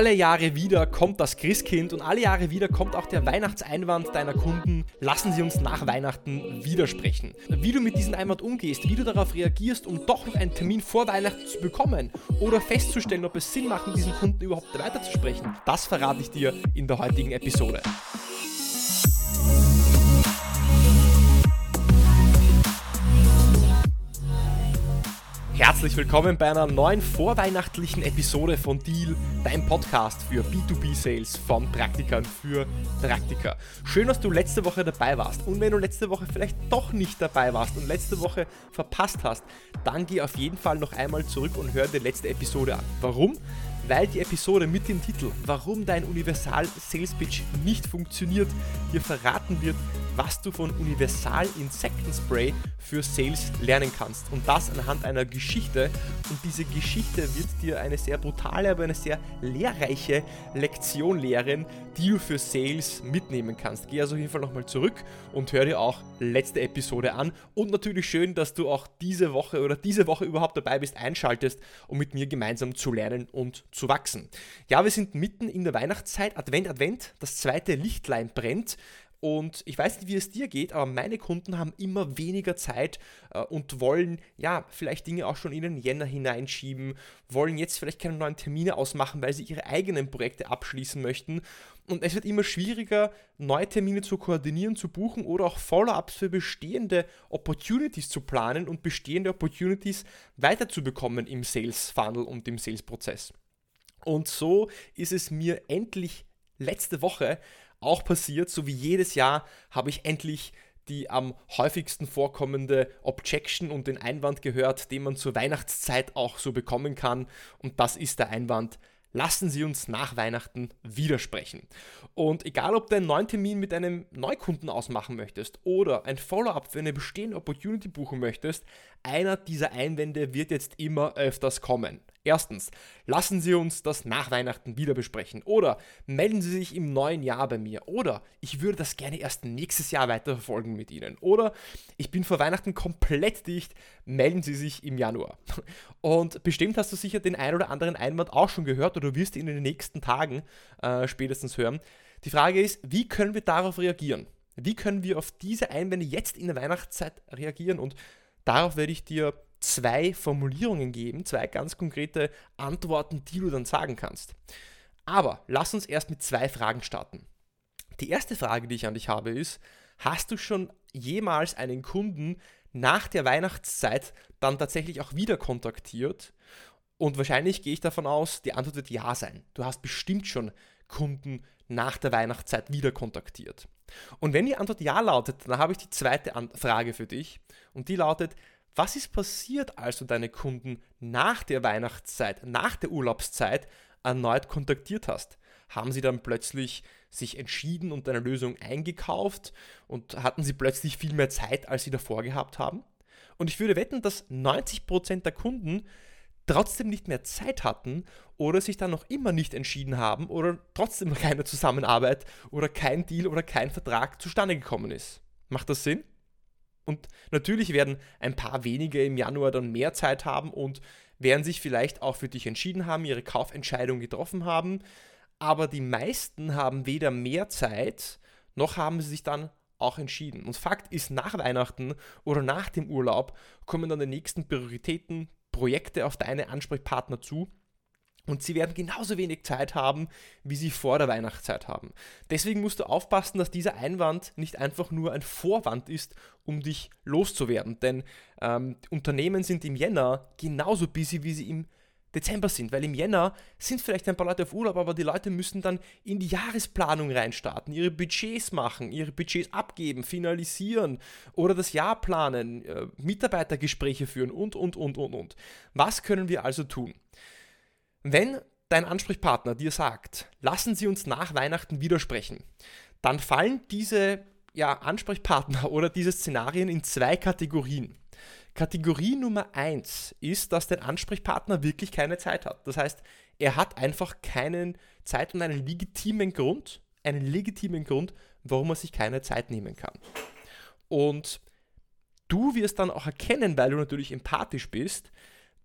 Alle Jahre wieder kommt das Christkind und alle Jahre wieder kommt auch der Weihnachtseinwand deiner Kunden. Lassen Sie uns nach Weihnachten widersprechen. Wie du mit diesem Einwand umgehst, wie du darauf reagierst, um doch noch einen Termin vor Weihnachten zu bekommen oder festzustellen, ob es Sinn macht, mit diesem Kunden überhaupt weiterzusprechen, das verrate ich dir in der heutigen Episode. Herzlich willkommen bei einer neuen vorweihnachtlichen Episode von Deal, dein Podcast für B2B-Sales von Praktikern für Praktiker. Schön, dass du letzte Woche dabei warst. Und wenn du letzte Woche vielleicht doch nicht dabei warst und letzte Woche verpasst hast, dann geh auf jeden Fall noch einmal zurück und hör dir letzte Episode an. Warum? Weil die Episode mit dem Titel Warum dein Universal Sales Pitch nicht funktioniert dir verraten wird, was du von Universal Insektenspray für Sales lernen kannst. Und das anhand einer Geschichte. Und diese Geschichte wird dir eine sehr brutale, aber eine sehr lehrreiche Lektion lehren, die du für Sales mitnehmen kannst. Geh also auf jeden Fall nochmal zurück und hör dir auch letzte Episode an. Und natürlich schön, dass du auch diese Woche oder diese Woche überhaupt dabei bist, einschaltest, um mit mir gemeinsam zu lernen und zu wachsen. Ja, wir sind mitten in der Weihnachtszeit. Advent, Advent. Das zweite Lichtlein brennt. Und ich weiß nicht, wie es dir geht, aber meine Kunden haben immer weniger Zeit äh, und wollen ja vielleicht Dinge auch schon in den Jänner hineinschieben, wollen jetzt vielleicht keine neuen Termine ausmachen, weil sie ihre eigenen Projekte abschließen möchten. Und es wird immer schwieriger, neue Termine zu koordinieren, zu buchen oder auch Follow-ups für bestehende Opportunities zu planen und bestehende Opportunities weiterzubekommen im Sales-Funnel und im Sales-Prozess. Und so ist es mir endlich letzte Woche auch passiert. So wie jedes Jahr habe ich endlich die am häufigsten vorkommende Objection und den Einwand gehört, den man zur Weihnachtszeit auch so bekommen kann. Und das ist der Einwand, lassen Sie uns nach Weihnachten widersprechen. Und egal, ob du einen neuen Termin mit einem Neukunden ausmachen möchtest oder ein Follow-up für eine bestehende Opportunity buchen möchtest, einer dieser Einwände wird jetzt immer öfters kommen. Erstens, lassen Sie uns das nach Weihnachten wieder besprechen. Oder melden Sie sich im neuen Jahr bei mir. Oder ich würde das gerne erst nächstes Jahr weiterverfolgen mit Ihnen. Oder ich bin vor Weihnachten komplett dicht. Melden Sie sich im Januar. Und bestimmt hast du sicher den ein oder anderen Einwand auch schon gehört oder wirst ihn in den nächsten Tagen äh, spätestens hören. Die Frage ist, wie können wir darauf reagieren? Wie können wir auf diese Einwände jetzt in der Weihnachtszeit reagieren? Und darauf werde ich dir zwei Formulierungen geben, zwei ganz konkrete Antworten, die du dann sagen kannst. Aber lass uns erst mit zwei Fragen starten. Die erste Frage, die ich an dich habe, ist, hast du schon jemals einen Kunden nach der Weihnachtszeit dann tatsächlich auch wieder kontaktiert? Und wahrscheinlich gehe ich davon aus, die Antwort wird ja sein. Du hast bestimmt schon Kunden nach der Weihnachtszeit wieder kontaktiert. Und wenn die Antwort ja lautet, dann habe ich die zweite Frage für dich. Und die lautet, was ist passiert, als du deine Kunden nach der Weihnachtszeit, nach der Urlaubszeit erneut kontaktiert hast? Haben sie dann plötzlich sich entschieden und deine Lösung eingekauft und hatten sie plötzlich viel mehr Zeit, als sie davor gehabt haben? Und ich würde wetten, dass 90% der Kunden trotzdem nicht mehr Zeit hatten oder sich dann noch immer nicht entschieden haben oder trotzdem keine Zusammenarbeit oder kein Deal oder kein Vertrag zustande gekommen ist. Macht das Sinn? Und natürlich werden ein paar wenige im Januar dann mehr Zeit haben und werden sich vielleicht auch für dich entschieden haben, ihre Kaufentscheidung getroffen haben. Aber die meisten haben weder mehr Zeit, noch haben sie sich dann auch entschieden. Und Fakt ist, nach Weihnachten oder nach dem Urlaub kommen dann die nächsten Prioritäten, Projekte auf deine Ansprechpartner zu und sie werden genauso wenig Zeit haben, wie sie vor der Weihnachtszeit haben. Deswegen musst du aufpassen, dass dieser Einwand nicht einfach nur ein Vorwand ist, um dich loszuwerden. Denn ähm, Unternehmen sind im Jänner genauso busy, wie sie im Dezember sind, weil im Jänner sind vielleicht ein paar Leute auf Urlaub, aber die Leute müssen dann in die Jahresplanung reinstarten, ihre Budgets machen, ihre Budgets abgeben, finalisieren oder das Jahr planen, äh, Mitarbeitergespräche führen und, und, und, und, und. Was können wir also tun? Wenn dein Ansprechpartner dir sagt, lassen Sie uns nach Weihnachten widersprechen, dann fallen diese ja, Ansprechpartner oder diese Szenarien in zwei Kategorien. Kategorie Nummer eins ist, dass dein Ansprechpartner wirklich keine Zeit hat. Das heißt, er hat einfach keinen Zeit und einen legitimen Grund, einen legitimen Grund, warum er sich keine Zeit nehmen kann. Und du wirst dann auch erkennen, weil du natürlich empathisch bist,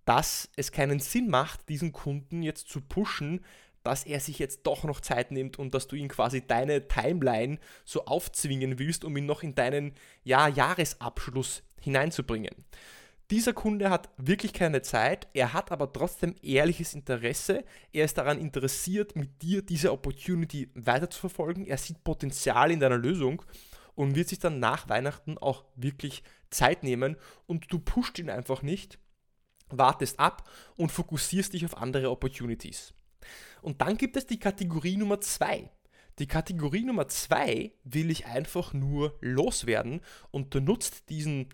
dass es keinen Sinn macht, diesen Kunden jetzt zu pushen, dass er sich jetzt doch noch Zeit nimmt und dass du ihn quasi deine Timeline so aufzwingen willst, um ihn noch in deinen ja, Jahresabschluss hineinzubringen. Dieser Kunde hat wirklich keine Zeit, er hat aber trotzdem ehrliches Interesse. Er ist daran interessiert, mit dir diese Opportunity weiterzuverfolgen. Er sieht Potenzial in deiner Lösung und wird sich dann nach Weihnachten auch wirklich Zeit nehmen und du pusht ihn einfach nicht, wartest ab und fokussierst dich auf andere Opportunities. Und dann gibt es die Kategorie Nummer 2. Die Kategorie Nummer 2 will ich einfach nur loswerden und du nutzt diesen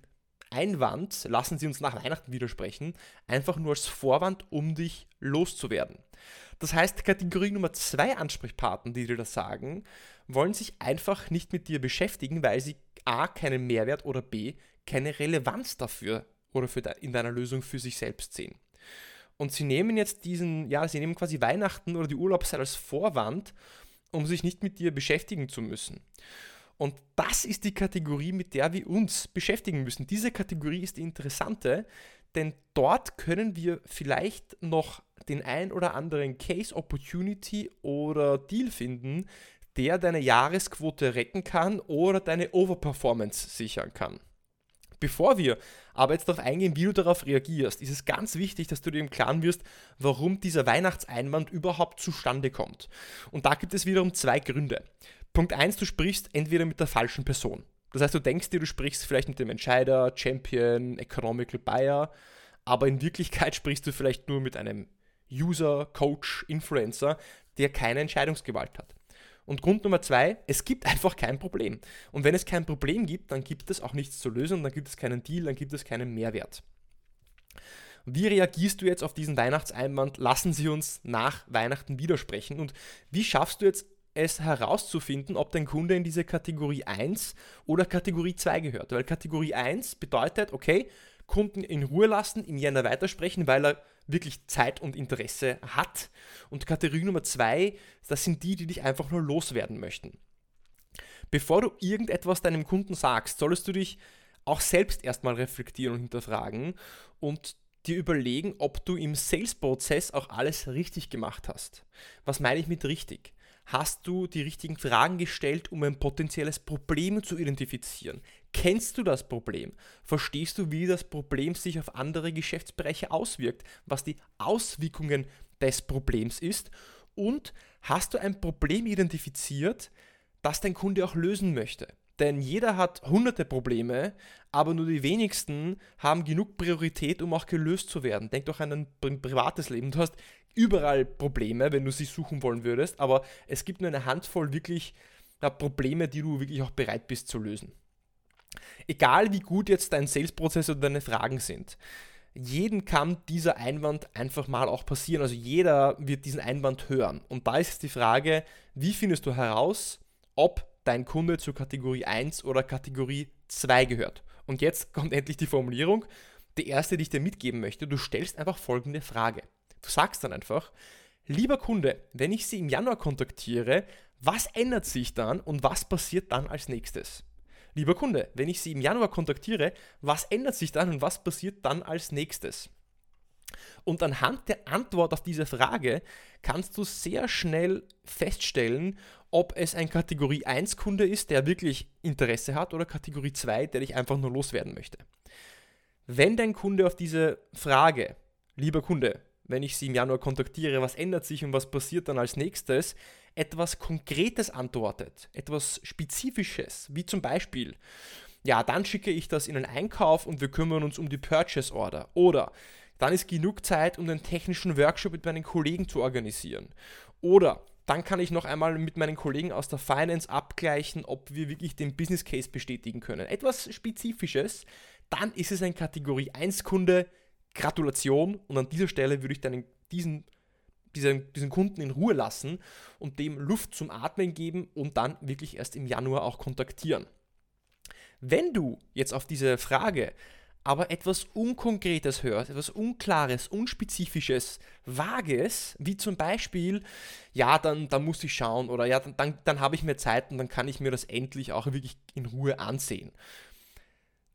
Einwand, lassen Sie uns nach Weihnachten widersprechen, einfach nur als Vorwand, um dich loszuwerden. Das heißt, Kategorie Nummer 2 Ansprechpartner, die dir das sagen, wollen sich einfach nicht mit dir beschäftigen, weil sie A keinen Mehrwert oder B keine Relevanz dafür oder für de in deiner Lösung für sich selbst sehen. Und sie nehmen jetzt diesen, ja, sie nehmen quasi Weihnachten oder die Urlaubszeit als Vorwand, um sich nicht mit dir beschäftigen zu müssen. Und das ist die Kategorie, mit der wir uns beschäftigen müssen. Diese Kategorie ist die interessante, denn dort können wir vielleicht noch den ein oder anderen Case, Opportunity oder Deal finden, der deine Jahresquote retten kann oder deine Overperformance sichern kann. Bevor wir aber jetzt darauf eingehen, wie du darauf reagierst, ist es ganz wichtig, dass du dir im Klaren wirst, warum dieser Weihnachtseinwand überhaupt zustande kommt. Und da gibt es wiederum zwei Gründe. Punkt 1, du sprichst entweder mit der falschen Person. Das heißt, du denkst dir, du sprichst vielleicht mit dem Entscheider, Champion, Economical Buyer, aber in Wirklichkeit sprichst du vielleicht nur mit einem User, Coach, Influencer, der keine Entscheidungsgewalt hat. Und Grund Nummer zwei, es gibt einfach kein Problem. Und wenn es kein Problem gibt, dann gibt es auch nichts zu lösen, dann gibt es keinen Deal, dann gibt es keinen Mehrwert. Wie reagierst du jetzt auf diesen Weihnachtseinwand? Lassen Sie uns nach Weihnachten widersprechen. Und wie schaffst du jetzt es herauszufinden, ob dein Kunde in diese Kategorie 1 oder Kategorie 2 gehört? Weil Kategorie 1 bedeutet, okay, Kunden in Ruhe lassen, im Jänner weitersprechen, weil er wirklich Zeit und Interesse hat. Und Kategorie Nummer zwei, das sind die, die dich einfach nur loswerden möchten. Bevor du irgendetwas deinem Kunden sagst, solltest du dich auch selbst erstmal reflektieren und hinterfragen und dir überlegen, ob du im Sales-Prozess auch alles richtig gemacht hast. Was meine ich mit richtig? Hast du die richtigen Fragen gestellt, um ein potenzielles Problem zu identifizieren? Kennst du das Problem? Verstehst du, wie das Problem sich auf andere Geschäftsbereiche auswirkt? Was die Auswirkungen des Problems ist? Und hast du ein Problem identifiziert, das dein Kunde auch lösen möchte? Denn jeder hat hunderte Probleme, aber nur die wenigsten haben genug Priorität, um auch gelöst zu werden. Denk doch an dein privates Leben. Du hast überall Probleme, wenn du sie suchen wollen würdest, aber es gibt nur eine Handvoll wirklich Probleme, die du wirklich auch bereit bist zu lösen. Egal wie gut jetzt dein Sales-Prozess oder deine Fragen sind, jeden kann dieser Einwand einfach mal auch passieren. Also jeder wird diesen Einwand hören. Und da ist die Frage, wie findest du heraus, ob dein Kunde zur Kategorie 1 oder Kategorie 2 gehört? Und jetzt kommt endlich die Formulierung, die erste, die ich dir mitgeben möchte. Du stellst einfach folgende Frage. Du sagst dann einfach, lieber Kunde, wenn ich Sie im Januar kontaktiere, was ändert sich dann und was passiert dann als nächstes? Lieber Kunde, wenn ich Sie im Januar kontaktiere, was ändert sich dann und was passiert dann als nächstes? Und anhand der Antwort auf diese Frage kannst du sehr schnell feststellen, ob es ein Kategorie 1 Kunde ist, der wirklich Interesse hat oder Kategorie 2, der dich einfach nur loswerden möchte. Wenn dein Kunde auf diese Frage, lieber Kunde, wenn ich Sie im Januar kontaktiere, was ändert sich und was passiert dann als nächstes, etwas Konkretes antwortet, etwas Spezifisches, wie zum Beispiel, ja, dann schicke ich das in einen Einkauf und wir kümmern uns um die Purchase Order. Oder dann ist genug Zeit, um den technischen Workshop mit meinen Kollegen zu organisieren. Oder dann kann ich noch einmal mit meinen Kollegen aus der Finance abgleichen, ob wir wirklich den Business Case bestätigen können. Etwas Spezifisches, dann ist es ein Kategorie 1 Kunde. Gratulation und an dieser Stelle würde ich dann diesen diesen, diesen Kunden in Ruhe lassen und dem Luft zum Atmen geben und dann wirklich erst im Januar auch kontaktieren. Wenn du jetzt auf diese Frage aber etwas Unkonkretes hörst, etwas Unklares, Unspezifisches, Vages, wie zum Beispiel, ja, dann, dann muss ich schauen oder ja, dann, dann, dann habe ich mehr Zeit und dann kann ich mir das endlich auch wirklich in Ruhe ansehen.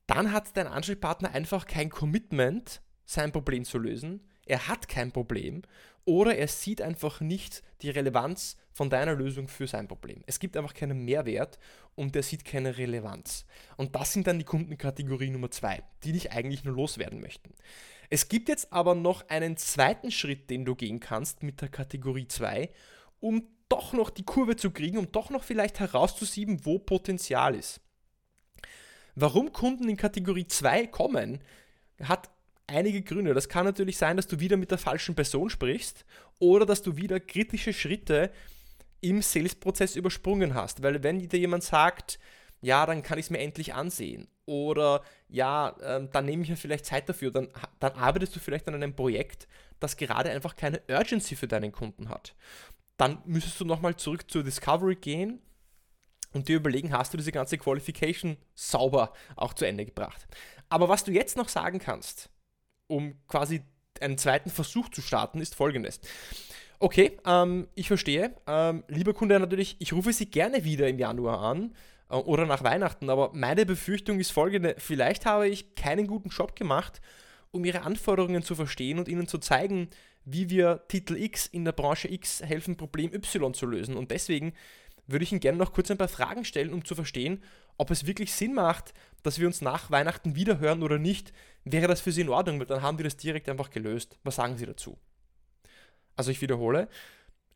Dann hat dein Ansprechpartner einfach kein Commitment, sein Problem zu lösen er hat kein Problem oder er sieht einfach nicht die Relevanz von deiner Lösung für sein Problem. Es gibt einfach keinen Mehrwert und er sieht keine Relevanz. Und das sind dann die Kundenkategorie Nummer zwei, die dich eigentlich nur loswerden möchten. Es gibt jetzt aber noch einen zweiten Schritt, den du gehen kannst mit der Kategorie 2, um doch noch die Kurve zu kriegen, um doch noch vielleicht herauszusieben, wo Potenzial ist. Warum Kunden in Kategorie 2 kommen, hat einige Gründe. Das kann natürlich sein, dass du wieder mit der falschen Person sprichst oder dass du wieder kritische Schritte im Sales-Prozess übersprungen hast. Weil wenn dir jemand sagt, ja, dann kann ich es mir endlich ansehen. Oder ja, ähm, dann nehme ich ja vielleicht Zeit dafür. Dann, dann arbeitest du vielleicht an einem Projekt, das gerade einfach keine Urgency für deinen Kunden hat. Dann müsstest du nochmal zurück zur Discovery gehen und dir überlegen, hast du diese ganze Qualification sauber auch zu Ende gebracht. Aber was du jetzt noch sagen kannst, um quasi einen zweiten Versuch zu starten, ist folgendes. Okay, ähm, ich verstehe. Ähm, lieber Kunde, natürlich, ich rufe Sie gerne wieder im Januar an äh, oder nach Weihnachten, aber meine Befürchtung ist folgende. Vielleicht habe ich keinen guten Job gemacht, um Ihre Anforderungen zu verstehen und Ihnen zu zeigen, wie wir Titel X in der Branche X helfen, Problem Y zu lösen. Und deswegen würde ich Ihnen gerne noch kurz ein paar Fragen stellen, um zu verstehen, ob es wirklich Sinn macht, dass wir uns nach Weihnachten wiederhören oder nicht. Wäre das für Sie in Ordnung? Weil dann haben wir das direkt einfach gelöst. Was sagen Sie dazu? Also ich wiederhole.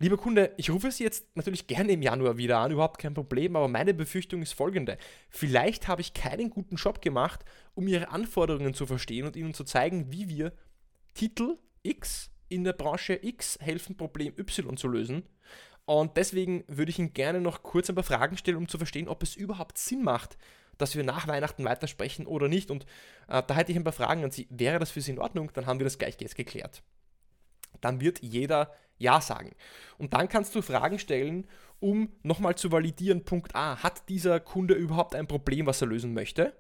Lieber Kunde, ich rufe Sie jetzt natürlich gerne im Januar wieder an, überhaupt kein Problem, aber meine Befürchtung ist folgende. Vielleicht habe ich keinen guten Job gemacht, um Ihre Anforderungen zu verstehen und Ihnen zu zeigen, wie wir Titel X in der Branche X helfen, Problem Y zu lösen. Und deswegen würde ich Ihnen gerne noch kurz ein paar Fragen stellen, um zu verstehen, ob es überhaupt Sinn macht, dass wir nach Weihnachten weitersprechen oder nicht. Und äh, da hätte ich ein paar Fragen an Sie. Wäre das für Sie in Ordnung? Dann haben wir das gleich jetzt geklärt. Dann wird jeder Ja sagen. Und dann kannst du Fragen stellen, um nochmal zu validieren, Punkt A, hat dieser Kunde überhaupt ein Problem, was er lösen möchte?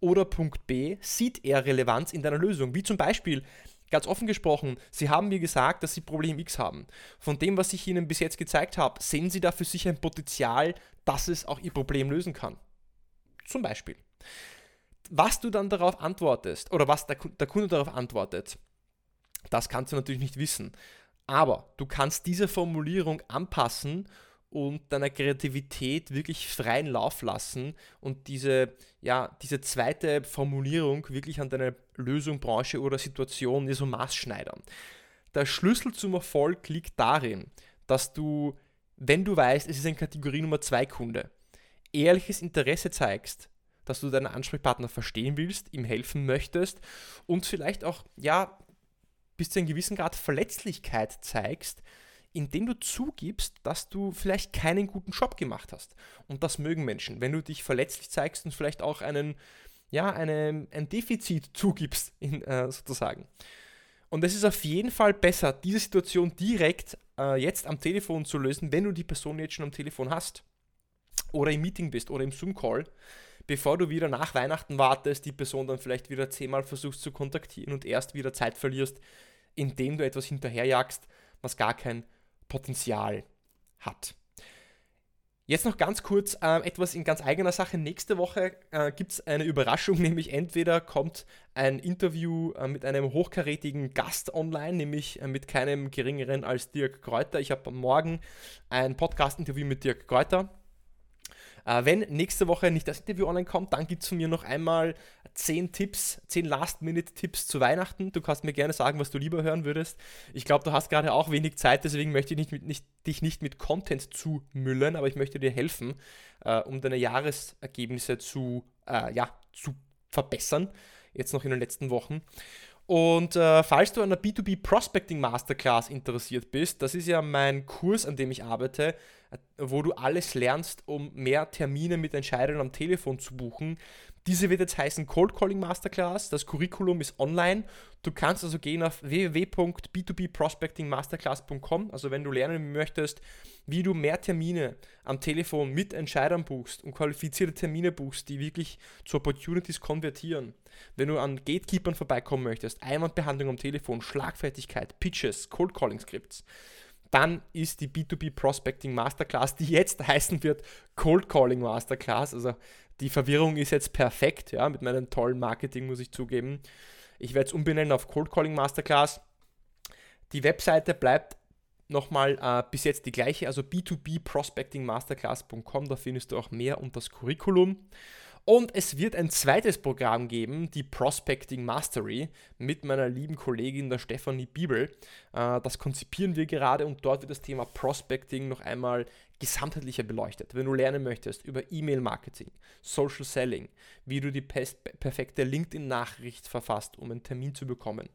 Oder Punkt B, sieht er Relevanz in deiner Lösung? Wie zum Beispiel, Ganz offen gesprochen, Sie haben mir gesagt, dass Sie Problem X haben. Von dem, was ich Ihnen bis jetzt gezeigt habe, sehen Sie da für sich ein Potenzial, dass es auch Ihr Problem lösen kann. Zum Beispiel. Was du dann darauf antwortest, oder was der, der Kunde darauf antwortet, das kannst du natürlich nicht wissen. Aber du kannst diese Formulierung anpassen und deiner Kreativität wirklich freien Lauf lassen und diese, ja, diese zweite Formulierung wirklich an deine Lösung, Branche oder Situation dir so maßschneidern. Der Schlüssel zum Erfolg liegt darin, dass du, wenn du weißt, es ist ein Kategorie Nummer 2 Kunde, ehrliches Interesse zeigst, dass du deinen Ansprechpartner verstehen willst, ihm helfen möchtest und vielleicht auch, ja, bis zu einem gewissen Grad Verletzlichkeit zeigst, indem du zugibst, dass du vielleicht keinen guten Job gemacht hast. Und das mögen Menschen. Wenn du dich verletzlich zeigst und vielleicht auch einen, ja, eine, ein Defizit zugibst, in, äh, sozusagen. Und es ist auf jeden Fall besser, diese Situation direkt äh, jetzt am Telefon zu lösen, wenn du die Person jetzt schon am Telefon hast. Oder im Meeting bist oder im Zoom-Call, bevor du wieder nach Weihnachten wartest, die Person dann vielleicht wieder zehnmal versuchst zu kontaktieren und erst wieder Zeit verlierst, indem du etwas hinterherjagst, was gar kein Potenzial hat. Jetzt noch ganz kurz äh, etwas in ganz eigener Sache. Nächste Woche äh, gibt es eine Überraschung, nämlich entweder kommt ein Interview äh, mit einem hochkarätigen Gast online, nämlich äh, mit keinem geringeren als Dirk Kräuter. Ich habe morgen ein Podcast-Interview mit Dirk Kräuter. Äh, wenn nächste Woche nicht das Interview online kommt, dann gibt es von mir noch einmal 10 Tipps, 10 Last-Minute-Tipps zu Weihnachten. Du kannst mir gerne sagen, was du lieber hören würdest. Ich glaube, du hast gerade auch wenig Zeit, deswegen möchte ich nicht mit, nicht, dich nicht mit Content zumüllen, aber ich möchte dir helfen, äh, um deine Jahresergebnisse zu, äh, ja, zu verbessern, jetzt noch in den letzten Wochen. Und äh, falls du an der B2B Prospecting Masterclass interessiert bist, das ist ja mein Kurs, an dem ich arbeite, wo du alles lernst, um mehr Termine mit Entscheidern am Telefon zu buchen. Diese wird jetzt heißen Cold Calling Masterclass. Das Curriculum ist online. Du kannst also gehen auf www.b2bprospectingmasterclass.com. Also wenn du lernen möchtest, wie du mehr Termine am Telefon mit Entscheidern buchst und qualifizierte Termine buchst, die wirklich zu Opportunities konvertieren. Wenn du an Gatekeepern vorbeikommen möchtest, Einwandbehandlung am Telefon, Schlagfertigkeit, Pitches, Cold Calling Scripts dann ist die B2B Prospecting Masterclass, die jetzt heißen wird Cold Calling Masterclass. Also die Verwirrung ist jetzt perfekt, ja, mit meinem tollen Marketing muss ich zugeben. Ich werde es umbenennen auf Cold Calling Masterclass. Die Webseite bleibt nochmal äh, bis jetzt die gleiche, also b2bprospectingmasterclass.com, da findest du auch mehr und das Curriculum. Und es wird ein zweites Programm geben, die Prospecting Mastery, mit meiner lieben Kollegin der Stefanie Bibel. Äh, das konzipieren wir gerade und dort wird das Thema Prospecting noch einmal gesamtheitlicher beleuchtet. Wenn du lernen möchtest über E-Mail-Marketing, Social Selling, wie du die perfekte LinkedIn-Nachricht verfasst, um einen Termin zu bekommen,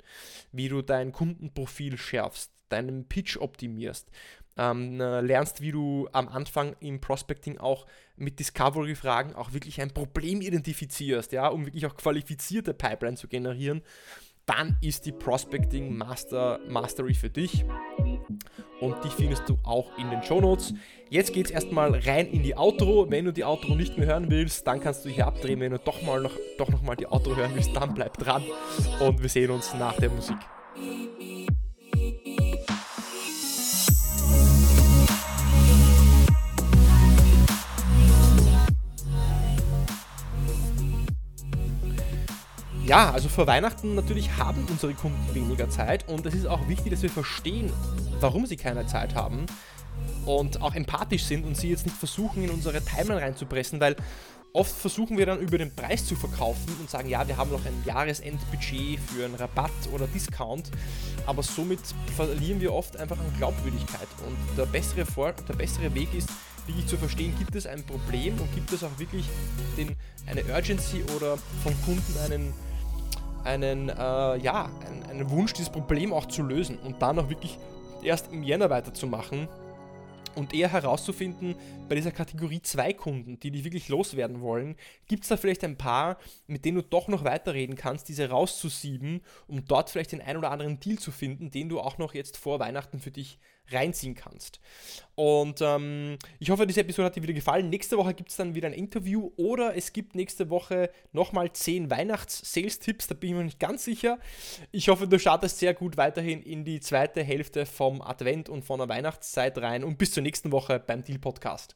wie du dein Kundenprofil schärfst, deinen Pitch optimierst, ähm, äh, lernst, wie du am Anfang im Prospecting auch mit Discovery-Fragen auch wirklich ein Problem identifizierst, ja, um wirklich auch qualifizierte Pipeline zu generieren, dann ist die Prospecting Master Mastery für dich. Und die findest du auch in den Show Notes. Jetzt geht es erstmal rein in die Outro. Wenn du die Outro nicht mehr hören willst, dann kannst du hier abdrehen. Wenn du doch, mal noch, doch noch mal die Outro hören willst, dann bleib dran. Und wir sehen uns nach der Musik. Ja, also vor Weihnachten natürlich haben unsere Kunden weniger Zeit und es ist auch wichtig, dass wir verstehen, warum sie keine Zeit haben und auch empathisch sind und sie jetzt nicht versuchen, in unsere Timeline reinzupressen, weil oft versuchen wir dann über den Preis zu verkaufen und sagen, ja, wir haben noch ein Jahresendbudget für einen Rabatt oder Discount, aber somit verlieren wir oft einfach an Glaubwürdigkeit. Und der bessere, Vor der bessere Weg ist, wirklich zu verstehen, gibt es ein Problem und gibt es auch wirklich den, eine Urgency oder vom Kunden einen einen, äh, ja, einen, einen Wunsch, dieses Problem auch zu lösen und dann auch wirklich erst im Jänner weiterzumachen und eher herauszufinden, bei dieser Kategorie 2 Kunden, die dich wirklich loswerden wollen, gibt es da vielleicht ein paar, mit denen du doch noch weiterreden kannst, diese rauszusieben, um dort vielleicht den ein oder anderen Deal zu finden, den du auch noch jetzt vor Weihnachten für dich reinziehen kannst. Und ähm, ich hoffe, diese Episode hat dir wieder gefallen. Nächste Woche gibt es dann wieder ein Interview oder es gibt nächste Woche nochmal 10 Weihnachts-Sales-Tipps, da bin ich mir nicht ganz sicher. Ich hoffe, du startest sehr gut weiterhin in die zweite Hälfte vom Advent und von der Weihnachtszeit rein und bis zur nächsten Woche beim Deal Podcast.